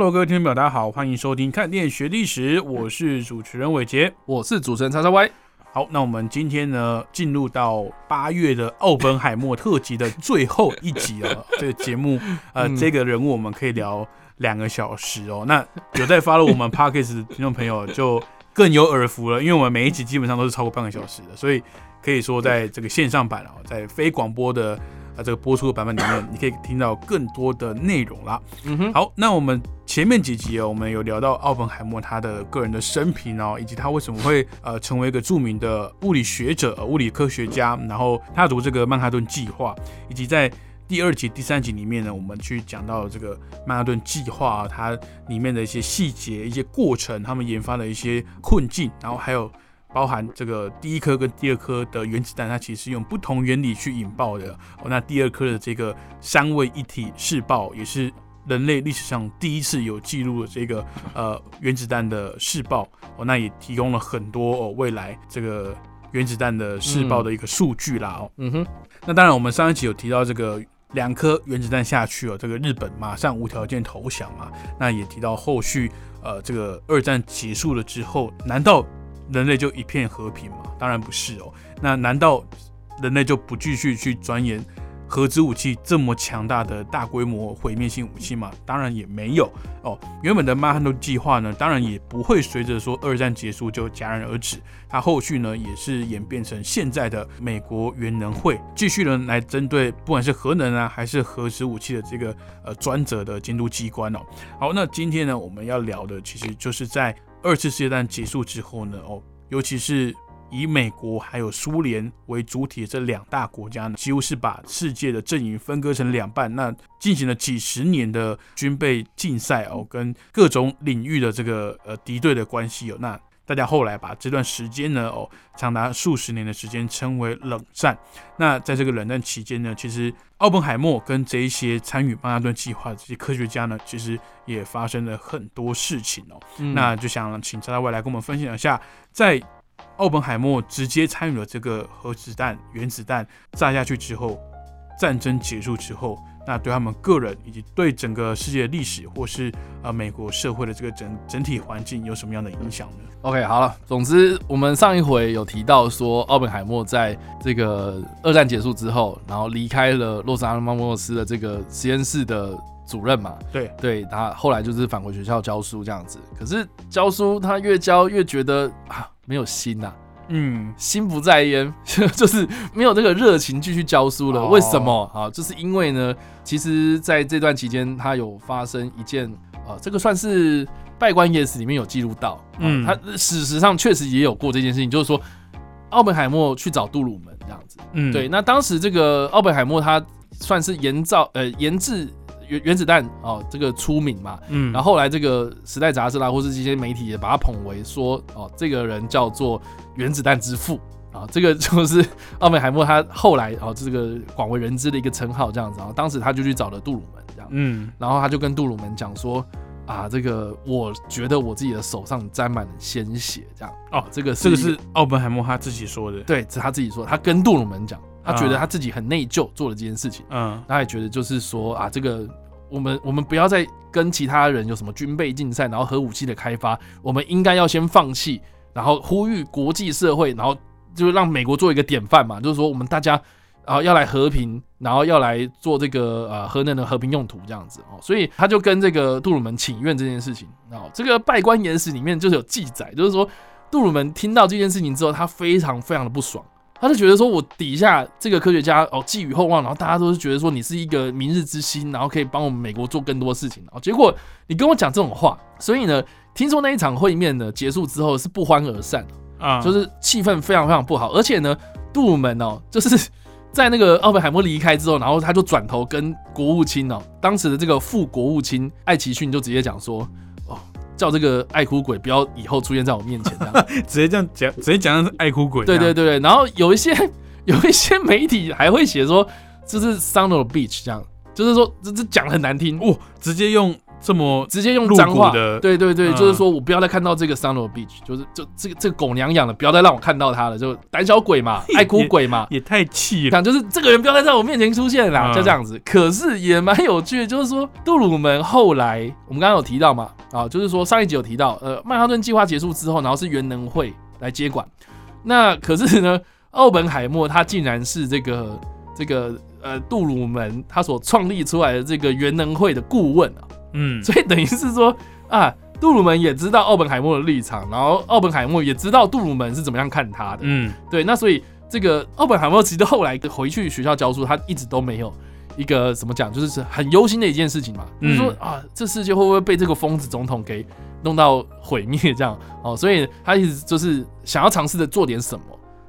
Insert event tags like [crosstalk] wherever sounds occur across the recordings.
Hello，各位听众朋友，大家好，欢迎收听《看电影学历史》，我是主持人伟杰。我是主持人叉叉 Y。好，那我们今天呢，进入到八月的奥本海默特辑的最后一集了。[laughs] 这个节目，呃，这个人物我们可以聊两个小时哦。那有在发了我们 Parkes 的听众朋友就更有耳福了，因为我们每一集基本上都是超过半个小时的，所以可以说在这个线上版哦，在非广播的。啊，这个播出的版本里面，你可以听到更多的内容啦。嗯哼，好，那我们前面几集哦，我们有聊到奥本海默他的个人的生平哦，以及他为什么会呃成为一个著名的物理学者、物理科学家，然后他读这个曼哈顿计划，以及在第二集、第三集里面呢，我们去讲到这个曼哈顿计划啊它里面的一些细节、一些过程，他们研发的一些困境，然后还有。包含这个第一颗跟第二颗的原子弹，它其实是用不同原理去引爆的。哦，那第二颗的这个三位一体试爆，也是人类历史上第一次有记录的这个呃原子弹的试爆。哦，那也提供了很多哦未来这个原子弹的试爆的一个数据啦。哦，嗯哼。那当然，我们上一集有提到这个两颗原子弹下去哦，这个日本马上无条件投降嘛。那也提到后续呃这个二战结束了之后，难道？人类就一片和平吗？当然不是哦。那难道人类就不继续去钻研核子武器这么强大的大规模毁灭性武器吗？当然也没有哦。原本的曼哈顿计划呢，当然也不会随着说二战结束就戛然而止。它后续呢，也是演变成现在的美国原能会，继续呢来针对不管是核能啊，还是核子武器的这个呃专责的监督机关哦。好，那今天呢，我们要聊的其实就是在。二次世界大战结束之后呢，哦，尤其是以美国还有苏联为主体的这两大国家呢，几乎是把世界的阵营分割成两半，那进行了几十年的军备竞赛哦，跟各种领域的这个呃敌对的关系哦，那。大家后来把这段时间呢，哦，长达数十年的时间称为冷战。那在这个冷战期间呢，其实奥本海默跟这一些参与曼哈顿计划的这些科学家呢，其实也发生了很多事情哦。那就想请查大卫来跟我们分享一下，在奥本海默直接参与了这个核子弹、原子弹炸下去之后，战争结束之后。那对他们个人以及对整个世界历史，或是呃美国社会的这个整整体环境有什么样的影响呢？OK，好了，总之我们上一回有提到说，奥本海默在这个二战结束之后，然后离开了洛桑阿拉莫斯的这个实验室的主任嘛。对，对他后来就是返回学校教书这样子。可是教书他越教越觉得啊没有心呐。嗯，心不在焉，[laughs] 就是没有这个热情继续教书了。为什么啊？就是因为呢，其实在这段期间，他有发生一件啊，这个算是《拜官野史》里面有记录到。嗯，他事实上确实也有过这件事情，就是说，奥本海默去找杜鲁门这样子。嗯，对。那当时这个奥本海默他算是研造呃研制。原原子弹哦，这个出名嘛，嗯，然后后来这个时代杂志啦，或是这些媒体也把他捧为说，哦，这个人叫做原子弹之父啊，这个就是奥本海默他后来哦，这个广为人知的一个称号这样子然后。当时他就去找了杜鲁门这样，嗯，然后他就跟杜鲁门讲说，啊，这个我觉得我自己的手上沾满了鲜血这样，哦，这个这个是奥本海默他自己说的，对，是他自己说，他跟杜鲁门讲。他觉得他自己很内疚，做了这件事情。嗯，他也觉得就是说啊，这个我们我们不要再跟其他人有什么军备竞赛，然后核武器的开发，我们应该要先放弃，然后呼吁国际社会，然后就让美国做一个典范嘛，就是说我们大家啊要来和平，然后要来做这个呃核能的和平用途这样子哦。所以他就跟这个杜鲁门请愿这件事情哦，这个拜官言史里面就是有记载，就是说杜鲁门听到这件事情之后，他非常非常的不爽。他就觉得说，我底下这个科学家哦寄予厚望，然后大家都是觉得说你是一个明日之星，然后可以帮我们美国做更多事情。哦，结果你跟我讲这种话，所以呢，听说那一场会面呢结束之后是不欢而散啊，就是气氛非常非常不好。而且呢，杜鲁门哦，[laughs] 就是在那个奥本海默离开之后，然后他就转头跟国务卿哦，当时的这个副国务卿艾奇逊就直接讲说，哦，叫这个爱哭鬼不要以后出现在我面前，这样 [laughs] 直接这样讲，直接讲是爱哭鬼。对对对对，然后有一些 [laughs] 有一些媒体还会写说这是 Son of Beach 这样，就是说这这讲的很难听，哦，直接用。这么直接用脏话的，对对对，就是说我不要再看到这个 Sun of Beach，就是就这个这个狗娘养的，不要再让我看到他了，就胆小鬼嘛，[laughs] 爱哭鬼嘛，也太气了。讲就是这个人不要再在我面前出现了，就这样子。可是也蛮有趣的，就是说杜鲁门后来我们刚刚有提到嘛，啊，就是说上一集有提到，呃，曼哈顿计划结束之后，然后是原能会来接管。那可是呢，[laughs] 奥本海默他竟然是这个这个呃杜鲁门他所创立出来的这个原能会的顾问啊。嗯，所以等于是说啊，杜鲁门也知道奥本海默的立场，然后奥本海默也知道杜鲁门是怎么样看他的。嗯，对，那所以这个奥本海默其实后来回去学校教书，他一直都没有一个怎么讲，就是很忧心的一件事情嘛，就是说啊，这世界会不会被这个疯子总统给弄到毁灭这样？哦，所以他一直就是想要尝试着做点什么。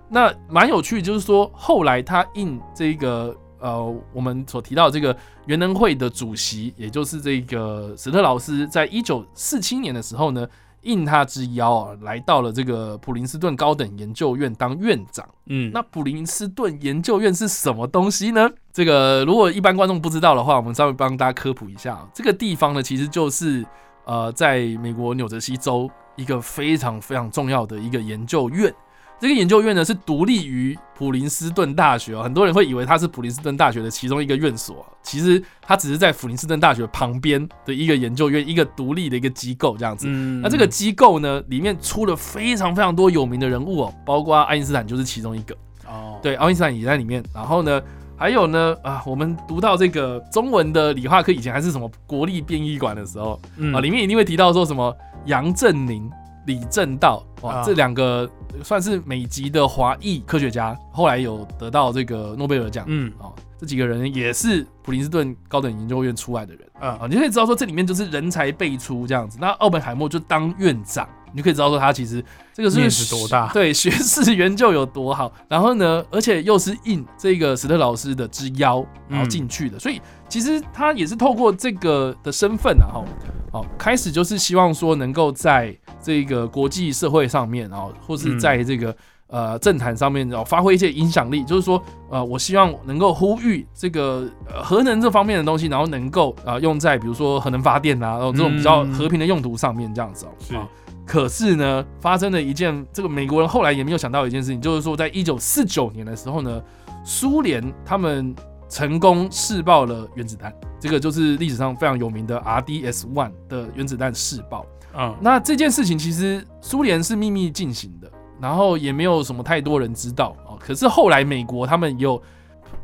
那蛮有趣，就是说后来他应这个。呃，我们所提到这个元能会的主席，也就是这个史特劳斯，在一九四七年的时候呢，应他之邀啊，来到了这个普林斯顿高等研究院当院长。嗯，那普林斯顿研究院是什么东西呢？这个如果一般观众不知道的话，我们稍微帮大家科普一下。这个地方呢，其实就是呃，在美国纽泽西州一个非常非常重要的一个研究院。这个研究院呢是独立于普林斯顿大学哦，很多人会以为它是普林斯顿大学的其中一个院所，其实它只是在普林斯顿大学旁边的一个研究院，一个独立的一个机构这样子。那这个机构呢，里面出了非常非常多有名的人物哦，包括爱因斯坦就是其中一个哦。对，爱因斯坦也在里面。然后呢，还有呢啊，我们读到这个中文的理化课以前还是什么国立编译馆的时候啊，里面一定会提到说什么杨振宁。李政道哇，这两个算是美籍的华裔科学家，后来有得到这个诺贝尔奖。嗯，哦，这几个人也是普林斯顿高等研究院出来的人。啊，你可以知道说这里面就是人才辈出这样子。那奥本海默就当院长，你就可以知道说他其实这个是多大，对学士研究有多好。然后呢，而且又是应这个史特老师的之邀，然后进去的，所以其实他也是透过这个的身份啊，哈，哦，开始就是希望说能够在。这个国际社会上面，然后或是在这个呃政坛上面，然后发挥一些影响力，就是说，呃，我希望能够呼吁这个核能这方面的东西，然后能够啊用在比如说核能发电啊，然后这种比较和平的用途上面这样子哦。是。可是呢，发生了一件这个美国人后来也没有想到一件事情，就是说，在一九四九年的时候呢，苏联他们成功试爆了原子弹，这个就是历史上非常有名的 RDS One 的原子弹试爆。嗯，那这件事情其实苏联是秘密进行的，然后也没有什么太多人知道哦。可是后来美国他们有，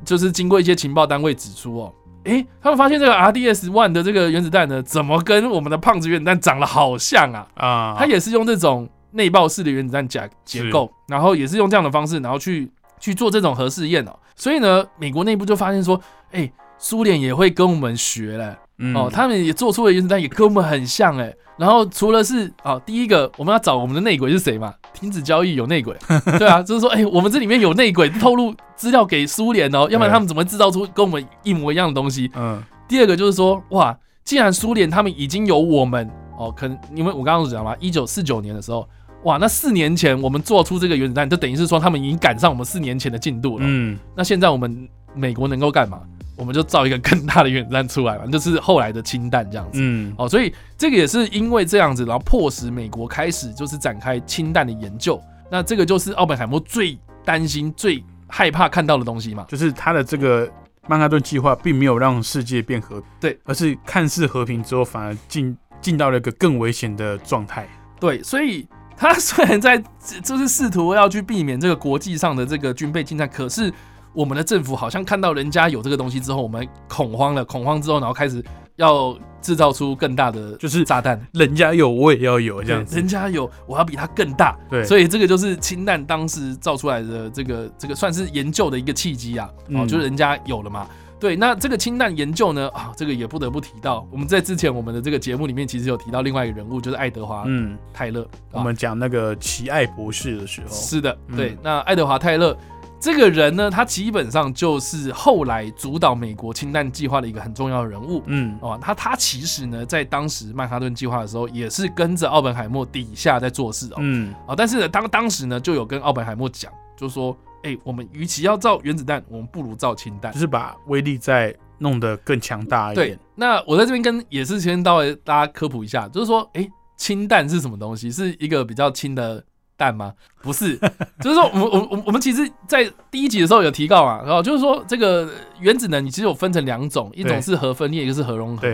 就是经过一些情报单位指出哦，诶，他们发现这个 RDS One 的这个原子弹呢，怎么跟我们的胖子原子弹长得好像啊？啊，它也是用这种内爆式的原子弹架结构，然后也是用这样的方式，然后去去做这种核试验哦。所以呢，美国内部就发现说，诶，苏联也会跟我们学嘞。哦，他们也做出了原子弹，也跟我们很像哎。然后除了是啊，第一个我们要找我们的内鬼是谁嘛？停止交易有内鬼，[laughs] 对啊，就是说哎，我们这里面有内鬼透露资料给苏联哦，要不然他们怎么制造出跟我们一模一样的东西？嗯。第二个就是说哇，既然苏联他们已经有我们哦，可能因为我刚刚讲嘛，一九四九年的时候，哇，那四年前我们做出这个原子弹，就等于是说他们已经赶上我们四年前的进度了。嗯。那现在我们美国能够干嘛？我们就造一个更大的原子弹出来嘛，就是后来的氢弹这样子。嗯，哦，所以这个也是因为这样子，然后迫使美国开始就是展开氢弹的研究。那这个就是奥本海默最担心、最害怕看到的东西嘛，就是他的这个曼哈顿计划并没有让世界变和，对，而是看似和平之后，反而进进到了一个更危险的状态。对，所以他虽然在 [laughs] 就是试图要去避免这个国际上的这个军备竞赛，可是。我们的政府好像看到人家有这个东西之后，我们恐慌了。恐慌之后，然后开始要制造出更大的就是炸弹。人家有，我也要有这样子。人家有，我要比他更大。对，所以这个就是氢弹当时造出来的这个这个算是研究的一个契机啊。哦，就是人家有了嘛。对，那这个氢弹研究呢啊，这个也不得不提到。我们在之前我们的这个节目里面，其实有提到另外一个人物，就是爱德华嗯泰勒。我们讲那个奇爱博士的时候，是的，对。那爱德华泰勒。这个人呢，他基本上就是后来主导美国氢弹计划的一个很重要的人物。嗯，哦，他他其实呢，在当时曼哈顿计划的时候，也是跟着奥本海默底下在做事哦。嗯，啊，但是呢，当当时呢，就有跟奥本海默讲，就是说，哎，我们与其要造原子弹，我们不如造氢弹，就是把威力再弄得更强大一点。对，那我在这边跟也是先到大家科普一下，就是说，哎，氢弹是什么东西？是一个比较轻的。弹吗？不是，就是说，我我我我们其实，在第一集的时候有提到嘛，然后就是说，这个原子能你其实有分成两种，一种是核分裂，一个是核融合。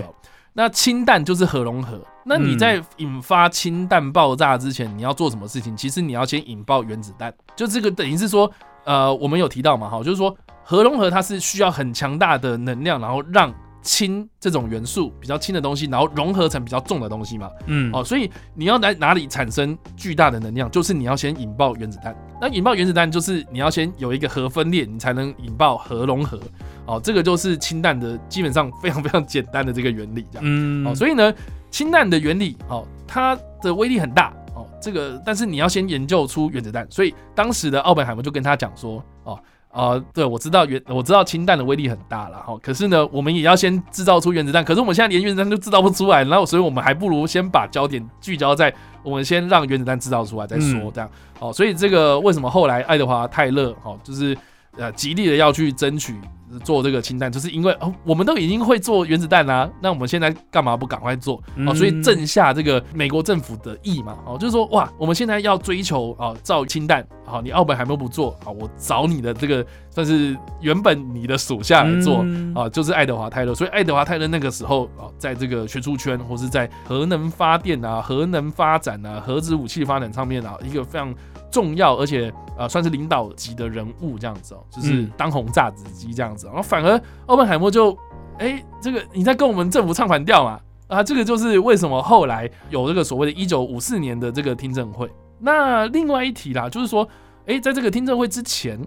那氢弹就是核融合。那你在引发氢弹爆炸之前，你要做什么事情？其实你要先引爆原子弹。就这个等于是说，呃，我们有提到嘛，哈，就是说核融合它是需要很强大的能量，然后让。氢这种元素比较轻的东西，然后融合成比较重的东西嘛，嗯，哦，所以你要来哪里产生巨大的能量，就是你要先引爆原子弹。那引爆原子弹就是你要先有一个核分裂，你才能引爆核融合。哦，这个就是氢弹的基本上非常非常简单的这个原理，这样，嗯，哦，所以呢，氢弹的原理，哦，它的威力很大，哦，这个但是你要先研究出原子弹，所以当时的奥本海默就跟他讲说，哦。啊，对，我知道原我知道氢弹的威力很大了哈，可是呢，我们也要先制造出原子弹，可是我们现在连原子弹都制造不出来，然后所以我们还不如先把焦点聚焦在我们先让原子弹制造出来再说，这样，哦，所以这个为什么后来爱德华泰勒，哈，就是呃极力的要去争取。做这个氢弹，就是因为哦，我们都已经会做原子弹啦，那我们现在干嘛不赶快做哦？所以正下这个美国政府的意嘛，哦，就是说哇，我们现在要追求啊造氢弹，好，你奥本海默不做啊，我找你的这个算是原本你的属下来做啊，就是爱德华泰勒。所以爱德华泰勒那个时候啊，在这个学术圈或是在核能发电啊、核能发展啊、核子武器发展上面啊，一个非常。重要而且呃算是领导级的人物这样子哦，就是当红炸子鸡这样子，然后反而奥本海默就哎这个你在跟我们政府唱反调嘛啊，这个就是为什么后来有这个所谓的一九五四年的这个听证会。那另外一题啦，就是说哎在这个听证会之前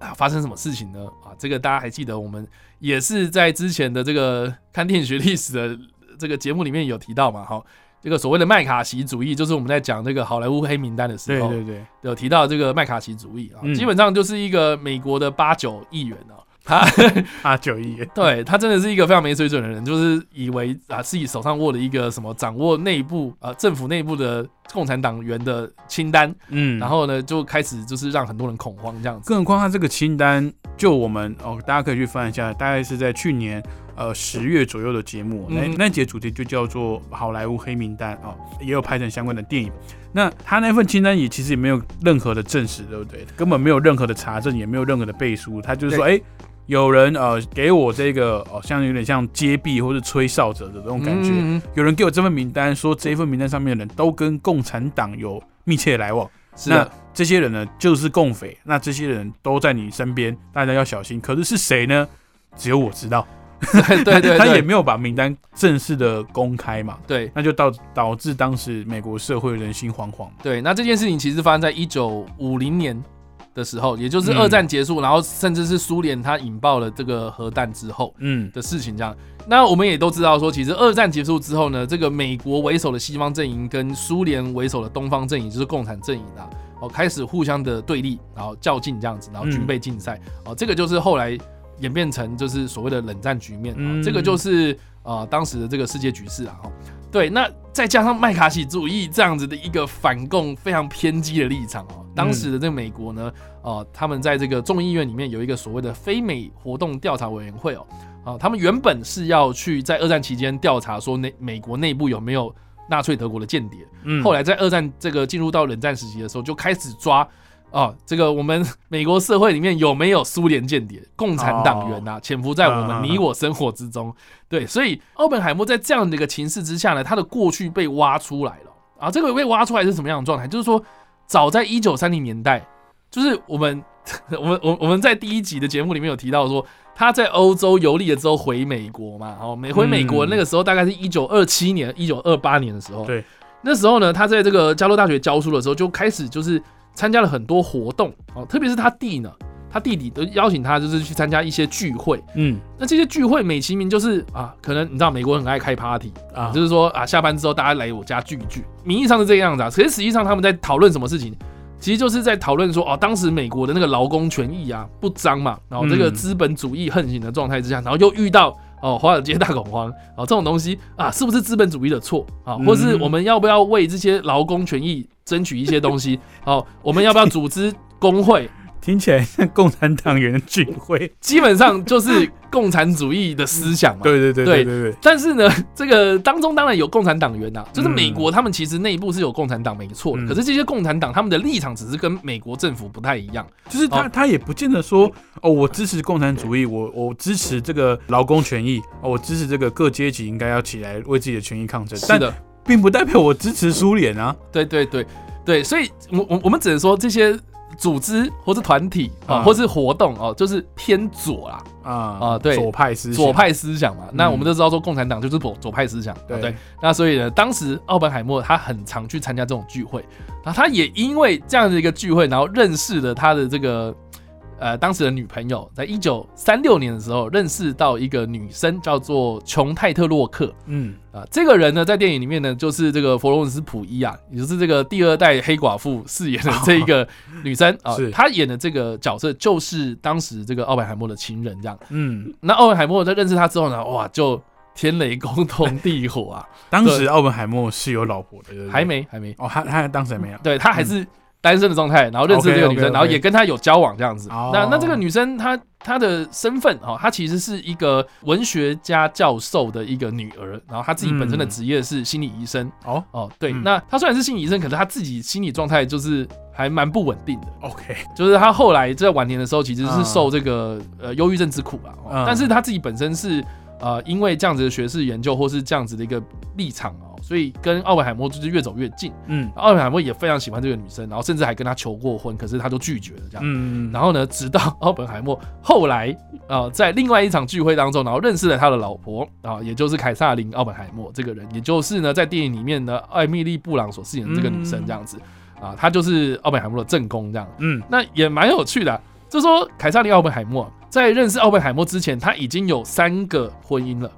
啊发生什么事情呢？啊这个大家还记得我们也是在之前的这个看电影学历史的这个节目里面有提到嘛，哈。这个所谓的麦卡锡主义，就是我们在讲这个好莱坞黑名单的时候，对对对，有提到这个麦卡锡主义啊，基本上就是一个美国的八九亿元啊。他 [laughs] 八九亿，[laughs] 对他真的是一个非常没水准的人，就是以为啊自己手上握了一个什么掌握内部啊政府内部的共产党员的清单，嗯，然后呢就开始就是让很多人恐慌这样子。更何况他这个清单，就我们哦，大家可以去翻一下，大概是在去年呃十月左右的节目，那那节主题就叫做好莱坞黑名单啊，也有拍成相关的电影。那他那份清单也其实也没有任何的证实，对不对？根本没有任何的查证，也没有任何的背书，他就是说，哎。有人呃给我这个哦，像有点像揭弊或是吹哨者的这种感觉。有人给我这份名单，说这份名单上面的人都跟共产党有密切来往。那这些人呢，就是共匪。那这些人都在你身边，大家要小心。可是是谁呢？只有我知道。对 [laughs] 对，[laughs] 他也没有把名单正式的公开嘛。对，那就导导致当时美国社会人心惶惶。对，那这件事情其实发生在一九五零年。的时候，也就是二战结束，然后甚至是苏联它引爆了这个核弹之后，嗯的事情这样。那我们也都知道说，其实二战结束之后呢，这个美国为首的西方阵营跟苏联为首的东方阵营，就是共产阵营啊，哦开始互相的对立，然后较劲这样子，然后军备竞赛，哦这个就是后来演变成就是所谓的冷战局面，这个就是呃当时的这个世界局势啊。对，那再加上麦卡锡主义这样子的一个反共非常偏激的立场哦，当时的这个美国呢，呃，他们在这个众议院里面有一个所谓的非美活动调查委员会哦，啊，他们原本是要去在二战期间调查说内美国内部有没有纳粹德国的间谍，嗯，后来在二战这个进入到冷战时期的时候，就开始抓。哦，这个我们 [laughs] 美国社会里面有没有苏联间谍、共产党员呐？潜伏在我们你我生活之中。对，所以奥本海默在这样的一个情势之下呢，他的过去被挖出来了啊。这个被挖出来是什么样的状态？就是说，早在一九三零年代，就是我们 [laughs] 我们我我们在第一集的节目里面有提到说，他在欧洲游历了之后回美国嘛。哦，每回美国那个时候大概是一九二七年、一九二八年的时候。对，那时候呢，他在这个加州大学教书的时候就开始就是。参加了很多活动哦，特别是他弟呢，他弟弟都邀请他，就是去参加一些聚会。嗯，那这些聚会美其名就是啊，可能你知道美国很爱开 party 啊，就是说啊，下班之后大家来我家聚一聚，名义上是这个样子啊，可是实际上他们在讨论什么事情？其实就是在讨论说，哦，当时美国的那个劳工权益啊不彰嘛，然后这个资本主义横行的状态之下，然后又遇到哦华尔街大恐慌，哦这种东西啊，是不是资本主义的错啊？或是我们要不要为这些劳工权益争取一些东西？哦，我们要不要组织工会？听起来像共产党员的聚会，基本上就是共产主义的思想嘛。对对对对对对。但是呢，这个当中当然有共产党员呐，就是美国他们其实内部是有共产党没错的。可是这些共产党他们的立场只是跟美国政府不太一样，就是他他也不见得说哦，我支持共产主义，我我支持这个劳工权益，哦，我支持这个各阶级应该要起来为自己的权益抗争。是的，并不代表我支持苏联啊。对对对对，所以我我我们只能说这些。组织或是团体啊，或是活动哦，就是偏左啦啊啊，对，左派思左派思想嘛。那我们都知道说，共产党就是左左派思想，对对？那所以呢，当时奥本海默他很常去参加这种聚会，然后他也因为这样的一个聚会，然后认识了他的这个。呃，当时的女朋友在一九三六年的时候认识到一个女生，叫做琼泰特洛克。嗯，啊，这个人呢，在电影里面呢，就是这个佛罗伦斯普伊啊，也就是这个第二代黑寡妇饰演的这一个女生啊。她演的这个角色就是当时这个奥本海默的情人，这样。嗯，那奥本海默在认识她之后呢，哇，就天雷勾动地火啊！当时奥本海默是有老婆的，还没，还没。哦，他他当时还没有。对他还是。单身的状态，然后认识这个女生，然后也跟她有交往这样子。那那这个女生她她的身份哦，她其实是一个文学家教授的一个女儿，然后她自己本身的职业是心理医生。哦哦，对，那她虽然是心理医生，可是她自己心理状态就是还蛮不稳定的。OK，就是她后来在晚年的时候，其实是受这个呃忧郁症之苦啊。但是她自己本身是呃因为这样子的学士研究或是这样子的一个立场哦。所以跟奥本海默就是越走越近，嗯，奥本海默也非常喜欢这个女生，然后甚至还跟她求过婚，可是她都拒绝了这样，嗯，然后呢，直到奥本海默后来啊，在另外一场聚会当中，然后认识了他的老婆啊，也就是凯撒琳·奥本海默这个人，也就是呢，在电影里面呢，艾米丽·布朗所饰演的这个女生这样子啊，她就是奥本海默的正宫这样，嗯，那也蛮有趣的，就说凯撒琳·奥本海默在认识奥本海默之前，他已经有三个婚姻了，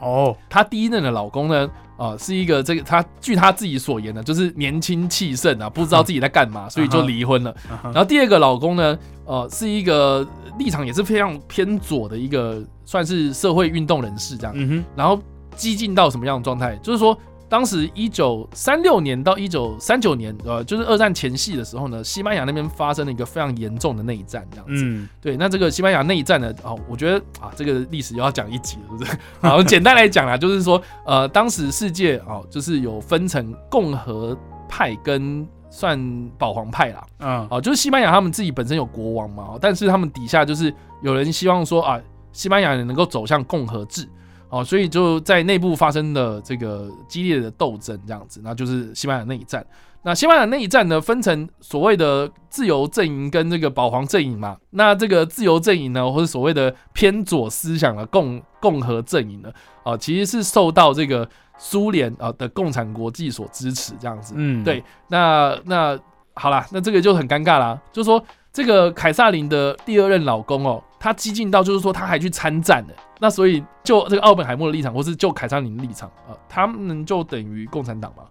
哦，他第一任的老公呢。啊，是一个这个他据他自己所言呢，就是年轻气盛啊，不知道自己在干嘛，[laughs] 所以就离婚了。然后第二个老公呢，呃，是一个立场也是非常偏左的一个，算是社会运动人士这样。然后激进到什么样的状态？就是说。当时一九三六年到一九三九年，呃，就是二战前夕的时候呢，西班牙那边发生了一个非常严重的内战，这样子。嗯，对。那这个西班牙内战呢，哦，我觉得啊，这个历史又要讲一集了，是不是？好，简单来讲啦，就是说，呃，当时世界哦，就是有分成共和派跟算保皇派啦。嗯，哦，就是西班牙他们自己本身有国王嘛，但是他们底下就是有人希望说啊，西班牙人能够走向共和制。哦，所以就在内部发生了这个激烈的斗争，这样子，那就是西班牙内战。那西班牙内战呢，分成所谓的自由阵营跟这个保皇阵营嘛。那这个自由阵营呢，或者所谓的偏左思想的共共和阵营呢，啊，其实是受到这个苏联啊的共产国际所支持，这样子。嗯，对。那那好啦，那这个就很尴尬啦，就是说这个凯撒琳的第二任老公哦，他激进到就是说他还去参战的。那所以，就这个奥本海默的立场，或是就凯撒林的立场啊，他们就等于共产党吗？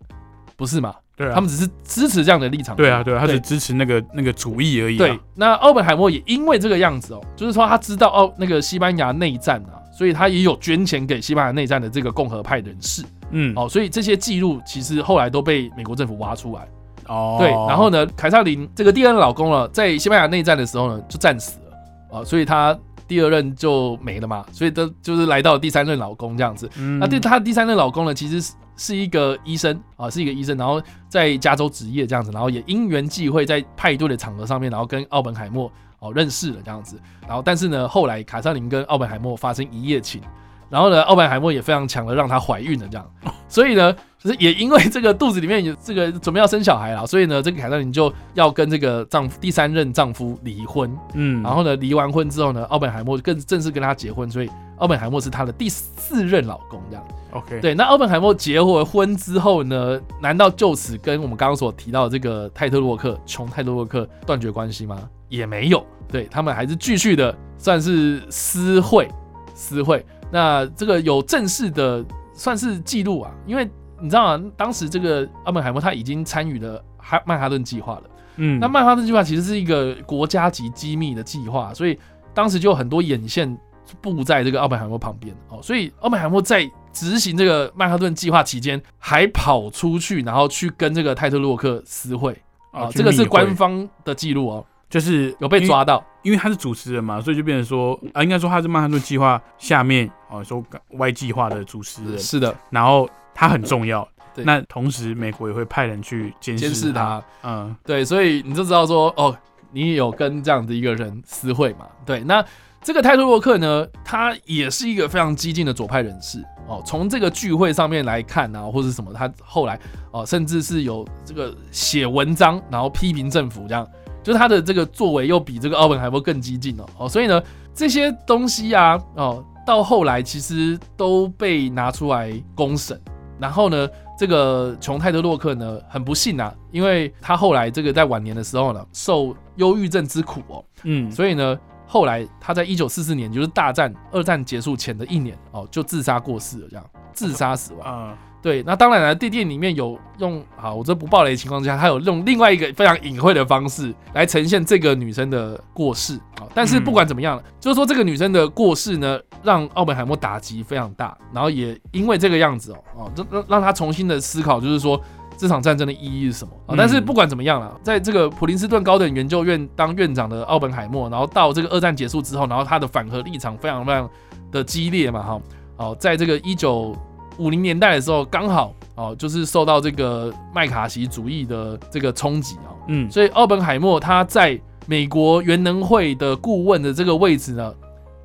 不是嘛？对，他们只是支持这样的立场。对啊，对啊，他只支持那个那个主义而已。对，那奥本海默也因为这个样子哦，就是说他知道哦那个西班牙内战啊，所以他也有捐钱给西班牙内战的这个共和派人士。嗯，哦，所以这些记录其实后来都被美国政府挖出来。哦，对，然后呢，凯撒林这个第二任老公了，在西班牙内战的时候呢，就战死了啊，所以他。第二任就没了嘛，所以都就是来到第三任老公这样子。那对他第三任老公呢，其实是是一个医生啊，是一个医生，然后在加州职业这样子，然后也因缘际会在派对的场合上面，然后跟奥本海默哦认识了这样子。然后但是呢，后来卡萨琳跟奥本海默发生一夜情，然后呢，奥本海默也非常强的让她怀孕了这样，所以呢。就是也因为这个肚子里面有这个准备要生小孩了，所以呢，这个凯瑟琳就要跟这个丈夫第三任丈夫离婚。嗯，然后呢，离完婚之后呢，奥本海默更正式跟他结婚，所以奥本海默是她的第四任老公。这样，OK。对，那奥本海默结婚婚之后呢，难道就此跟我们刚刚所提到的这个泰特洛克穷泰特洛克断绝关系吗？也没有，对他们还是继续的算是私会，私会。那这个有正式的算是记录啊，因为。你知道吗？当时这个奥本海默他已经参与了哈曼哈顿计划了，嗯，那曼哈顿计划其实是一个国家级机密的计划，所以当时就有很多眼线布在这个奥本海默旁边。哦，所以奥本海默在执行这个曼哈顿计划期间，还跑出去，然后去跟这个泰特洛克私会。啊，这个是官方的记录哦，就是有被抓到，因为他是主持人嘛，所以就变成说啊，应该说他是曼哈顿计划下面哦，说 Y 计划的主持人。是的，然后他很重要。那同时，美国也会派人去监视他。嗯，对，所以你就知道说，哦，你有跟这样的一个人私会嘛？对，那这个泰特洛克呢，他也是一个非常激进的左派人士哦。从这个聚会上面来看啊，或者什么，他后来哦，甚至是有这个写文章，然后批评政府，这样，就是他的这个作为又比这个奥本海默更激进了哦。所以呢，这些东西啊，哦，到后来其实都被拿出来公审，然后呢。这个琼泰德洛克呢，很不幸啊，因为他后来这个在晚年的时候呢，受忧郁症之苦哦，嗯，所以呢，后来他在一九四四年，就是大战二战结束前的一年哦，就自杀过世了，这样自杀死亡。对，那当然了，电影里面有用啊，我这不暴雷的情况之下，他有用另外一个非常隐晦的方式来呈现这个女生的过世啊。但是不管怎么样，就是说这个女生的过世呢，让奥本海默打击非常大，然后也因为这个样子哦，哦，让让让他重新的思考，就是说这场战争的意义是什么啊。但是不管怎么样了，在这个普林斯顿高等研究院当院长的奥本海默，然后到这个二战结束之后，然后他的反核立场非常非常的激烈嘛，哈，哦，在这个一九。五零年代的时候，刚好哦，就是受到这个麦卡锡主义的这个冲击啊，嗯，所以奥本海默他在美国原能会的顾问的这个位置呢，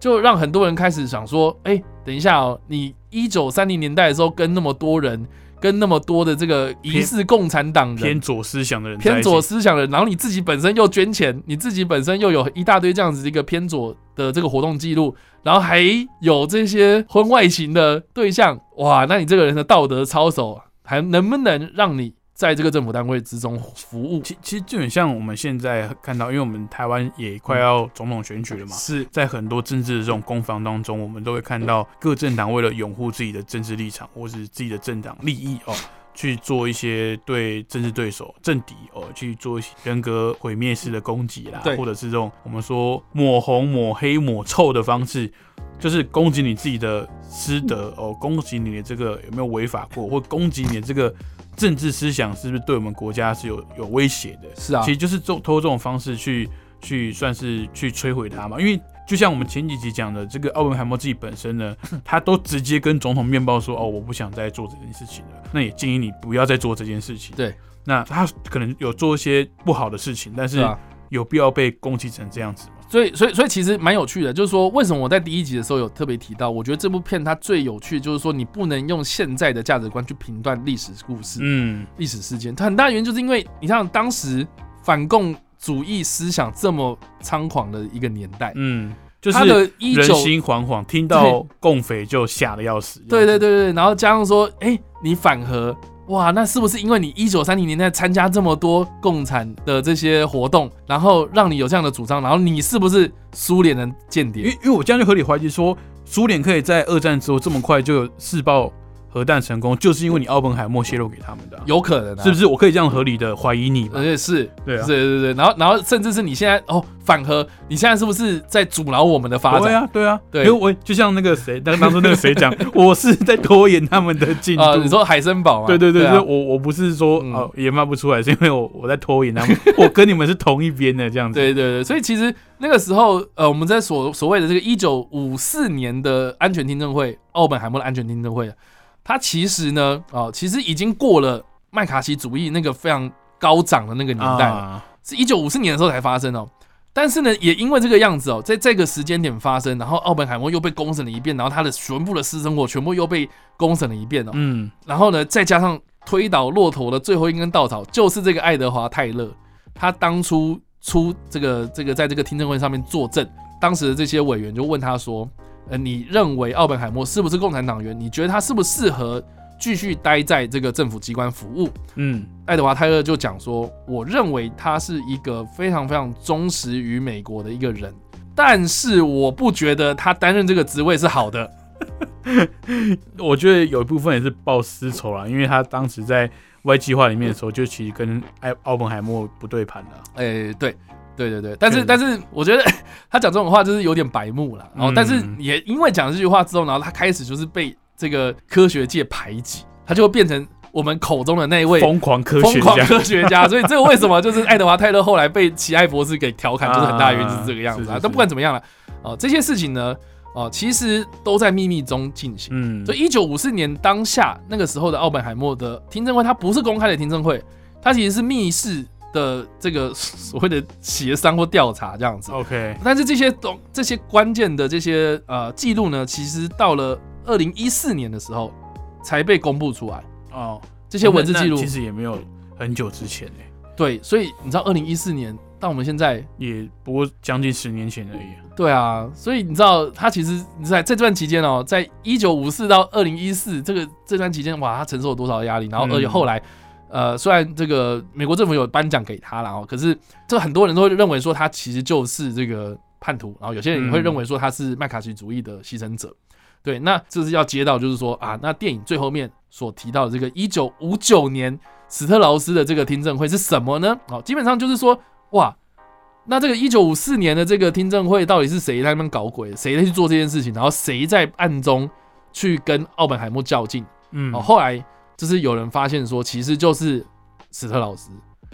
就让很多人开始想说，哎，等一下哦，你一九三零年代的时候跟那么多人。跟那么多的这个疑似共产党偏左思想的人，偏左思想的人，然后你自己本身又捐钱，你自己本身又有一大堆这样子一个偏左的这个活动记录，然后还有这些婚外情的对象，哇，那你这个人的道德操守还能不能让你？在这个政府单位之中服务，其其实就很像我们现在看到，因为我们台湾也快要总统选举了嘛，是。在很多政治的这种攻防当中，我们都会看到各政党为了拥护自己的政治立场或是自己的政党利益哦，去做一些对政治对手政敌哦去做一些人格毁灭式的攻击啦，或者是这种我们说抹红、抹黑、抹臭的方式，就是攻击你自己的师德哦，攻击你的这个有没有违法过，或攻击你的这个。政治思想是不是对我们国家是有有威胁的？是啊，其实就是通通过这种方式去去算是去摧毁它嘛。因为就像我们前几集讲的，这个奥本海默自己本身呢，[laughs] 他都直接跟总统面报说：“哦，我不想再做这件事情了。”那也建议你不要再做这件事情。对，那他可能有做一些不好的事情，但是有必要被攻击成这样子吗？所以，所以，所以其实蛮有趣的，就是说，为什么我在第一集的时候有特别提到？我觉得这部片它最有趣，就是说，你不能用现在的价值观去评断历史故事，嗯，历史事件。它很大原因就是因为你像当时反共主义思想这么猖狂的一个年代，嗯，就是人心惶惶，听到共匪就吓得要死。对对对对，然后加上说，哎，你反核。哇，那是不是因为你一九三零年代参加这么多共产的这些活动，然后让你有这样的主张？然后你是不是苏联的间谍？因为因为我这样就合理怀疑说，苏联可以在二战之后这么快就有试爆。核弹成功就是因为你奥本海默泄露给他们的，有可能，是不是？我可以这样合理的怀疑你？而且是，对啊，对对对。然后，然后，甚至是你现在哦反核，你现在是不是在阻挠我们的发展？对啊，对啊，对。因为我就像那个谁，当当初那个谁讲，[laughs] 我是在拖延他们的进度。你说海森堡吗？对对对，我我不是说哦研发不出来，是因为我我在拖延他们，[laughs] 我跟你们是同一边的这样子。对对对，所以其实那个时候，呃，我们在所所谓的这个一九五四年的安全听证会，奥本海默的安全听证会。他其实呢，哦，其实已经过了麦卡锡主义那个非常高涨的那个年代了，是一九五四年的时候才发生哦。但是呢，也因为这个样子哦，在这个时间点发生，然后奥本海默又被公审了一遍，然后他的全部的私生活全部又被公审了一遍哦。嗯，然后呢，再加上推倒骆驼的最后一根稻草，就是这个爱德华泰勒，他当初出这个这个在这个听证会上面作证，当时的这些委员就问他说。呃，你认为奥本海默是不是共产党员？你觉得他适不适合继续待在这个政府机关服务？嗯，爱德华泰勒就讲说，我认为他是一个非常非常忠实于美国的一个人，但是我不觉得他担任这个职位是好的。[laughs] 我觉得有一部分也是报私仇啦，因为他当时在 Y 计划里面的时候，就其实跟艾奥本海默不对盘的。哎，对，对对对，但是但是我觉得 [laughs] 他讲这种话就是有点白目了。然后，但是也因为讲这句话之后，然后他开始就是被这个科学界排挤，他就会变成我们口中的那一位疯狂科学家。科学家，[laughs] 所以这个为什么就是爱德华泰勒后来被奇爱博士给调侃，就是很大原因是这个样子啊。但不管怎么样了，哦，这些事情呢。哦，其实都在秘密中进行。嗯，所以一九五四年当下那个时候的奥本海默的听证会，它不是公开的听证会，它其实是密室的这个 [laughs] 所谓的协商或调查这样子。OK，但是这些东这些关键的这些呃记录呢，其实到了二零一四年的时候才被公布出来。哦，这些文字记录其实也没有很久之前呢。对，所以你知道二零一四年。到我们现在也不过将近十年前而已。对啊，所以你知道他其实你在这段期间哦，在一九五四到二零一四这个这段期间，哇，他承受了多少压力？然后而且后来，呃，虽然这个美国政府有颁奖给他了哦，可是这很多人都会认为说他其实就是这个叛徒，然后有些人也会认为说他是麦卡锡主义的牺牲者。对，那这是要接到就是说啊，那电影最后面所提到的这个一九五九年史特劳斯的这个听证会是什么呢？哦，基本上就是说。哇，那这个一九五四年的这个听证会到底是谁在那边搞鬼？谁在去做这件事情？然后谁在暗中去跟奥本海默较劲？嗯，哦，后来就是有人发现说，其实就是史特老师。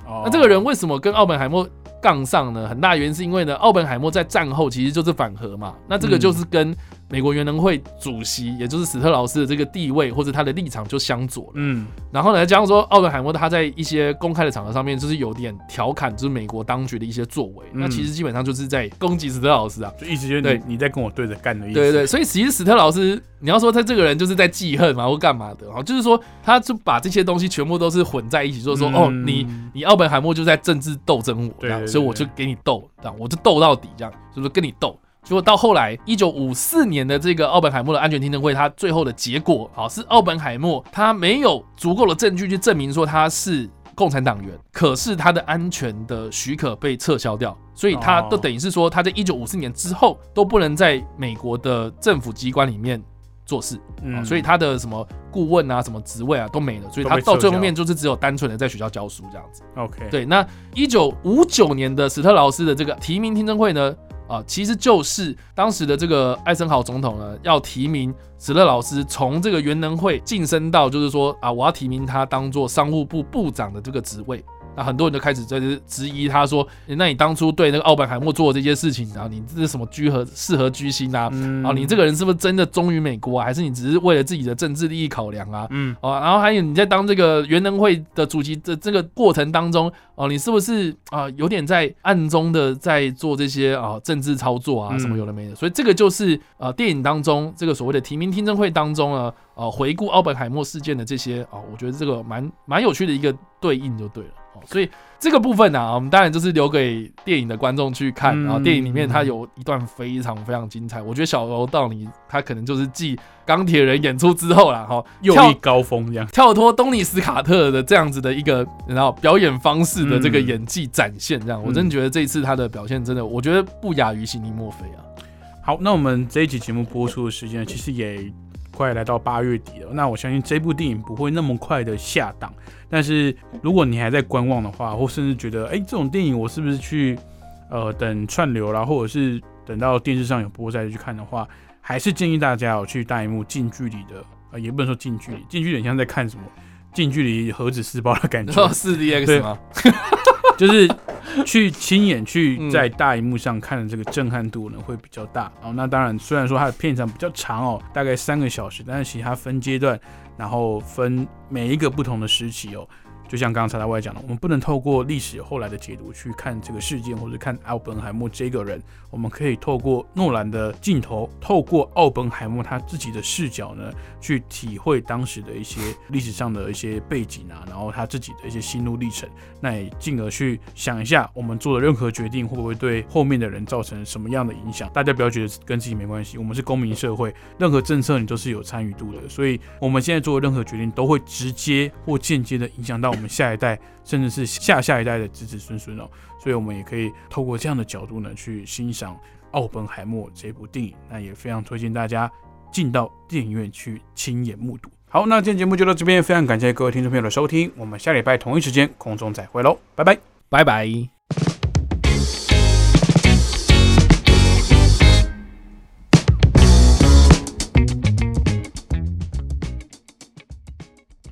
哦，那这个人为什么跟奥本海默杠上呢？很大原因是因为呢，奥本海默在战后其实就是反核嘛。那这个就是跟美国原能会主席，也就是史特劳斯的这个地位或者他的立场就相左了。嗯，然后呢，加上说奥本海默他在一些公开的场合上面，就是有点调侃，就是美国当局的一些作为。那其实基本上就是在攻击史特劳斯啊，就一直就是对你在跟我对着干的意思。对对，所以其实史特劳斯，你要说他这个人就是在记恨嘛，或干嘛的啊？就是说他就把这些东西全部都是混在一起，就是说哦，你你奥本海默就在政治斗争我，这样，所以我就给你斗，这样我就斗到底，这样是不是跟你斗？结果到后来，一九五四年的这个奥本海默的安全听证会，他最后的结果，好是奥本海默他没有足够的证据去证明说他是共产党员，可是他的安全的许可被撤销掉，所以他都等于是说他在一九五四年之后都不能在美国的政府机关里面做事，嗯，所以他的什么顾问啊、什么职位啊都没了，所以他到最后面就是只有单纯的在学校教书这样子。OK，对，那一九五九年的史特劳斯的这个提名听证会呢？啊，其实就是当时的这个艾森豪总统呢，要提名史勒老师从这个原能会晋升到，就是说啊，我要提名他当做商务部部长的这个职位。那很多人就开始在这质疑他说，那你当初对那个奥本海默做的这些事情，然后你这是什么居合适合居心啊？然后你这个人是不是真的忠于美国啊？还是你只是为了自己的政治利益考量啊？嗯，哦，然后还有你在当这个原能会的主席的这个过程当中，哦，你是不是啊有点在暗中的在做这些啊政治操作啊？什么有的没的？所以这个就是呃电影当中这个所谓的提名听证会当中呢，呃回顾奥本海默事件的这些啊，我觉得这个蛮蛮有趣的一个对应就对了。所以这个部分呢，我们当然就是留给电影的观众去看。然后电影里面它有一段非常非常精彩，我觉得小柔道尼他可能就是继钢铁人演出之后了哈，又一高峰这样，跳脱东尼斯卡特的这样子的一个然后表演方式的这个演技展现，这样我真的觉得这一次他的表现真的，我觉得不亚于悉尼墨菲啊。好，那我们这一集节目播出的时间其实也。快来到八月底了，那我相信这部电影不会那么快的下档。但是如果你还在观望的话，或甚至觉得，哎，这种电影我是不是去呃等串流啦，或者是等到电视上有播再去看的话，还是建议大家有去大荧幕近距离的，呃，也不能说近距离，近距离像在看什么近距离盒子试爆的感觉，四 D X 吗？就是去亲眼去在大荧幕上看的这个震撼度呢会比较大哦。那当然，虽然说它的片长比较长哦，大概三个小时，但是其实它分阶段，然后分每一个不同的时期哦。就像刚刚查大外讲的，我们不能透过历史后来的解读去看这个事件，或者看奥本海默这个人。我们可以透过诺兰的镜头，透过奥本海默他自己的视角呢，去体会当时的一些历史上的一些背景啊，然后他自己的一些心路历程。那也进而去想一下，我们做的任何决定会不会对后面的人造成什么样的影响？大家不要觉得跟自己没关系，我们是公民社会，任何政策你都是有参与度的。所以我们现在做的任何决定，都会直接或间接的影响到。我们下一代，甚至是下下一代的子子孙孙哦，所以我们也可以透过这样的角度呢，去欣赏《奥本海默》这部电影。那也非常推荐大家进到电影院去亲眼目睹。好，那今天节目就到这边，非常感谢各位听众朋友的收听，我们下礼拜同一时间空中再会喽，拜拜，拜拜。